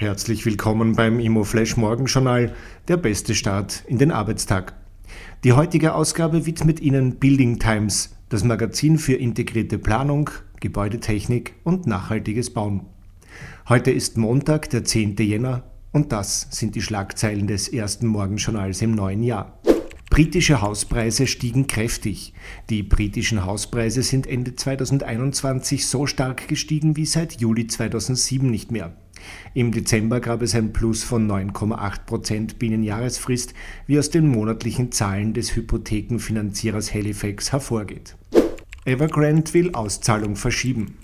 Herzlich willkommen beim ImmoFlash Morgenjournal, der beste Start in den Arbeitstag. Die heutige Ausgabe widmet Ihnen Building Times, das Magazin für integrierte Planung, Gebäudetechnik und nachhaltiges Bauen. Heute ist Montag, der 10. Jänner und das sind die Schlagzeilen des ersten Morgenjournals im neuen Jahr. Britische Hauspreise stiegen kräftig. Die britischen Hauspreise sind Ende 2021 so stark gestiegen wie seit Juli 2007 nicht mehr. Im Dezember gab es ein Plus von 9,8 Prozent binnen Jahresfrist, wie aus den monatlichen Zahlen des Hypothekenfinanzierers Halifax hervorgeht. Evergrande will Auszahlung verschieben.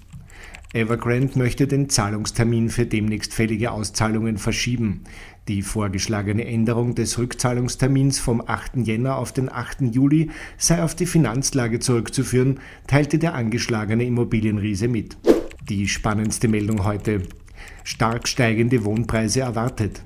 Evergrande möchte den Zahlungstermin für demnächst fällige Auszahlungen verschieben. Die vorgeschlagene Änderung des Rückzahlungstermins vom 8. Jänner auf den 8. Juli sei auf die Finanzlage zurückzuführen, teilte der angeschlagene Immobilienriese mit. Die spannendste Meldung heute stark steigende Wohnpreise erwartet.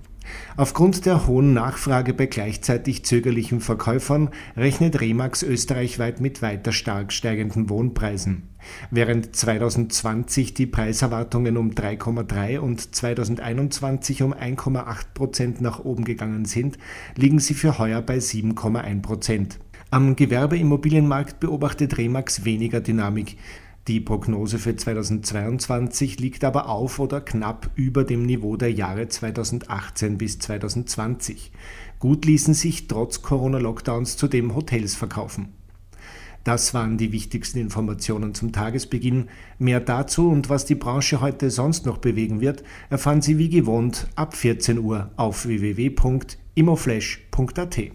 Aufgrund der hohen Nachfrage bei gleichzeitig zögerlichen Verkäufern rechnet Remax österreichweit mit weiter stark steigenden Wohnpreisen. Während 2020 die Preiserwartungen um 3,3 und 2021 um 1,8 Prozent nach oben gegangen sind, liegen sie für heuer bei 7,1 Prozent. Am Gewerbeimmobilienmarkt beobachtet Remax weniger Dynamik. Die Prognose für 2022 liegt aber auf oder knapp über dem Niveau der Jahre 2018 bis 2020. Gut ließen sich trotz Corona-Lockdowns zudem Hotels verkaufen. Das waren die wichtigsten Informationen zum Tagesbeginn. Mehr dazu und was die Branche heute sonst noch bewegen wird, erfahren Sie wie gewohnt ab 14 Uhr auf www.imoflash.at.